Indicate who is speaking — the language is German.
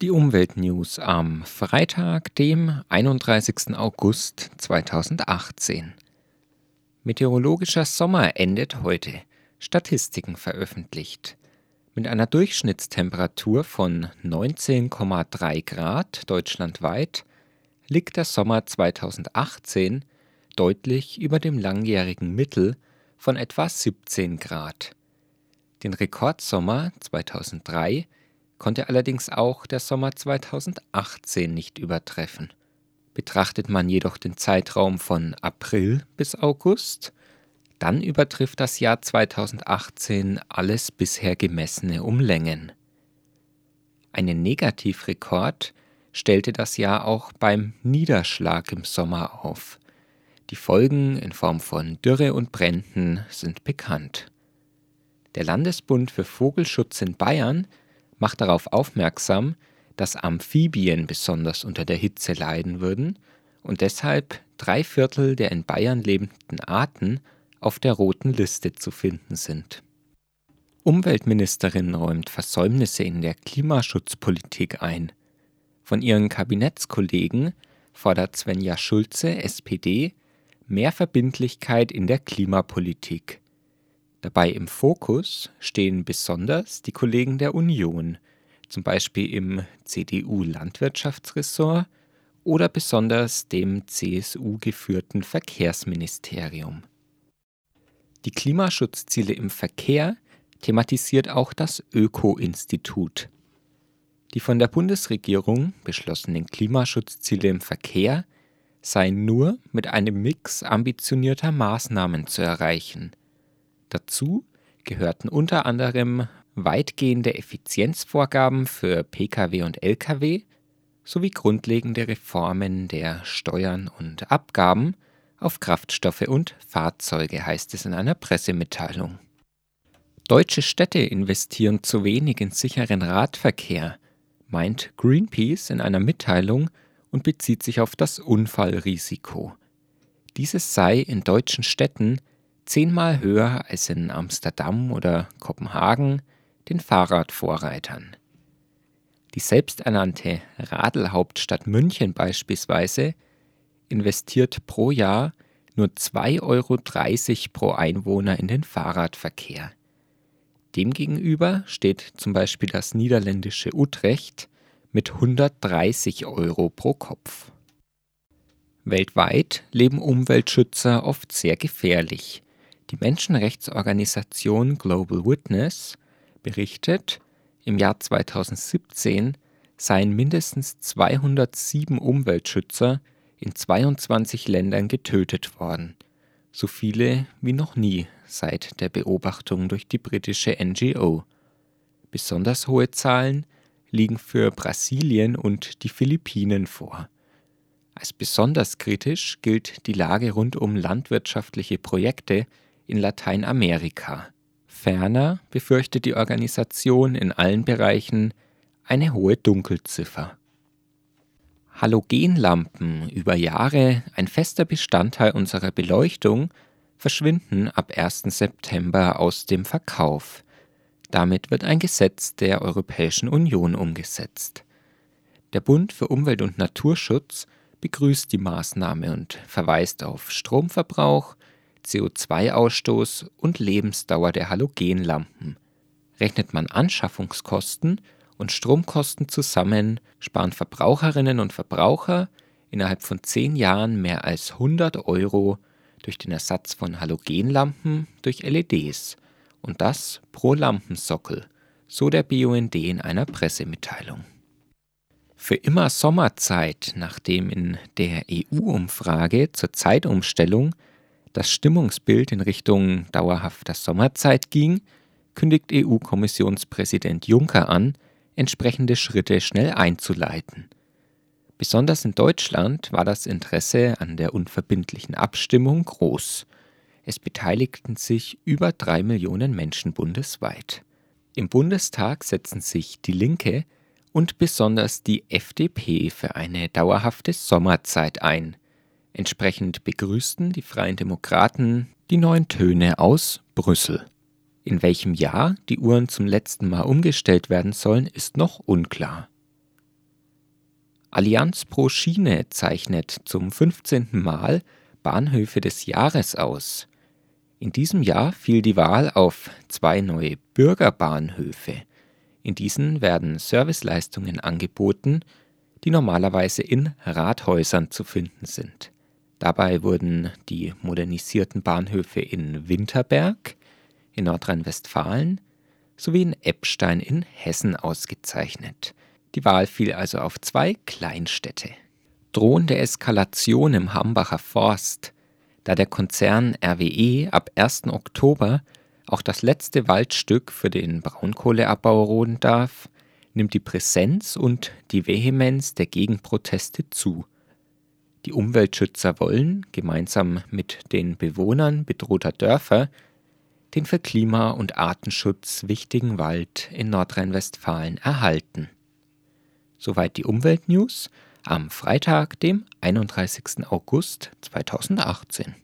Speaker 1: Die Umweltnews am Freitag, dem 31. August 2018. Meteorologischer Sommer endet heute. Statistiken veröffentlicht. Mit einer Durchschnittstemperatur von 19,3 Grad deutschlandweit liegt der Sommer 2018 deutlich über dem langjährigen Mittel von etwa 17 Grad. Den Rekordsommer 2003 konnte allerdings auch der Sommer 2018 nicht übertreffen. Betrachtet man jedoch den Zeitraum von April bis August, dann übertrifft das Jahr 2018 alles bisher gemessene um Längen. Einen Negativrekord stellte das Jahr auch beim Niederschlag im Sommer auf. Die Folgen in Form von Dürre und Bränden sind bekannt. Der Landesbund für Vogelschutz in Bayern macht darauf aufmerksam, dass Amphibien besonders unter der Hitze leiden würden und deshalb drei Viertel der in Bayern lebenden Arten auf der roten Liste zu finden sind. Umweltministerin räumt Versäumnisse in der Klimaschutzpolitik ein. Von ihren Kabinettskollegen fordert Svenja Schulze, SPD, mehr Verbindlichkeit in der Klimapolitik. Dabei im Fokus stehen besonders die Kollegen der Union, zum Beispiel im CDU-Landwirtschaftsressort oder besonders dem CSU geführten Verkehrsministerium. Die Klimaschutzziele im Verkehr thematisiert auch das Öko-Institut. Die von der Bundesregierung beschlossenen Klimaschutzziele im Verkehr seien nur mit einem Mix ambitionierter Maßnahmen zu erreichen – Dazu gehörten unter anderem weitgehende Effizienzvorgaben für Pkw und Lkw sowie grundlegende Reformen der Steuern und Abgaben auf Kraftstoffe und Fahrzeuge, heißt es in einer Pressemitteilung. Deutsche Städte investieren zu wenig in sicheren Radverkehr, meint Greenpeace in einer Mitteilung und bezieht sich auf das Unfallrisiko. Dieses sei in deutschen Städten zehnmal höher als in Amsterdam oder Kopenhagen, den Fahrradvorreitern. Die selbsternannte Radelhauptstadt München beispielsweise investiert pro Jahr nur 2,30 Euro pro Einwohner in den Fahrradverkehr. Demgegenüber steht zum Beispiel das niederländische Utrecht mit 130 Euro pro Kopf. Weltweit leben Umweltschützer oft sehr gefährlich. Die Menschenrechtsorganisation Global Witness berichtet, im Jahr 2017 seien mindestens 207 Umweltschützer in 22 Ländern getötet worden, so viele wie noch nie seit der Beobachtung durch die britische NGO. Besonders hohe Zahlen liegen für Brasilien und die Philippinen vor. Als besonders kritisch gilt die Lage rund um landwirtschaftliche Projekte in Lateinamerika. Ferner befürchtet die Organisation in allen Bereichen eine hohe Dunkelziffer. Halogenlampen, über Jahre ein fester Bestandteil unserer Beleuchtung, verschwinden ab 1. September aus dem Verkauf. Damit wird ein Gesetz der Europäischen Union umgesetzt. Der Bund für Umwelt und Naturschutz begrüßt die Maßnahme und verweist auf Stromverbrauch, CO2-Ausstoß und Lebensdauer der Halogenlampen. Rechnet man Anschaffungskosten und Stromkosten zusammen, sparen Verbraucherinnen und Verbraucher innerhalb von zehn Jahren mehr als 100 Euro durch den Ersatz von Halogenlampen durch LEDs und das pro Lampensockel, so der BUND in einer Pressemitteilung. Für immer Sommerzeit, nachdem in der EU-Umfrage zur Zeitumstellung das Stimmungsbild in Richtung dauerhafter Sommerzeit ging, kündigt EU-Kommissionspräsident Juncker an, entsprechende Schritte schnell einzuleiten. Besonders in Deutschland war das Interesse an der unverbindlichen Abstimmung groß. Es beteiligten sich über drei Millionen Menschen bundesweit. Im Bundestag setzen sich die Linke und besonders die FDP für eine dauerhafte Sommerzeit ein – Entsprechend begrüßten die Freien Demokraten die neuen Töne aus Brüssel. In welchem Jahr die Uhren zum letzten Mal umgestellt werden sollen, ist noch unklar. Allianz pro Schiene zeichnet zum 15. Mal Bahnhöfe des Jahres aus. In diesem Jahr fiel die Wahl auf zwei neue Bürgerbahnhöfe. In diesen werden Serviceleistungen angeboten, die normalerweise in Rathäusern zu finden sind. Dabei wurden die modernisierten Bahnhöfe in Winterberg in Nordrhein-Westfalen sowie in Eppstein in Hessen ausgezeichnet. Die Wahl fiel also auf zwei Kleinstädte. Drohende Eskalation im Hambacher Forst, da der Konzern RWE ab 1. Oktober auch das letzte Waldstück für den Braunkohleabbau roden darf, nimmt die Präsenz und die Vehemenz der Gegenproteste zu. Die Umweltschützer wollen, gemeinsam mit den Bewohnern bedrohter Dörfer, den für Klima- und Artenschutz wichtigen Wald in Nordrhein-Westfalen erhalten. Soweit die Umweltnews am Freitag, dem 31. August 2018.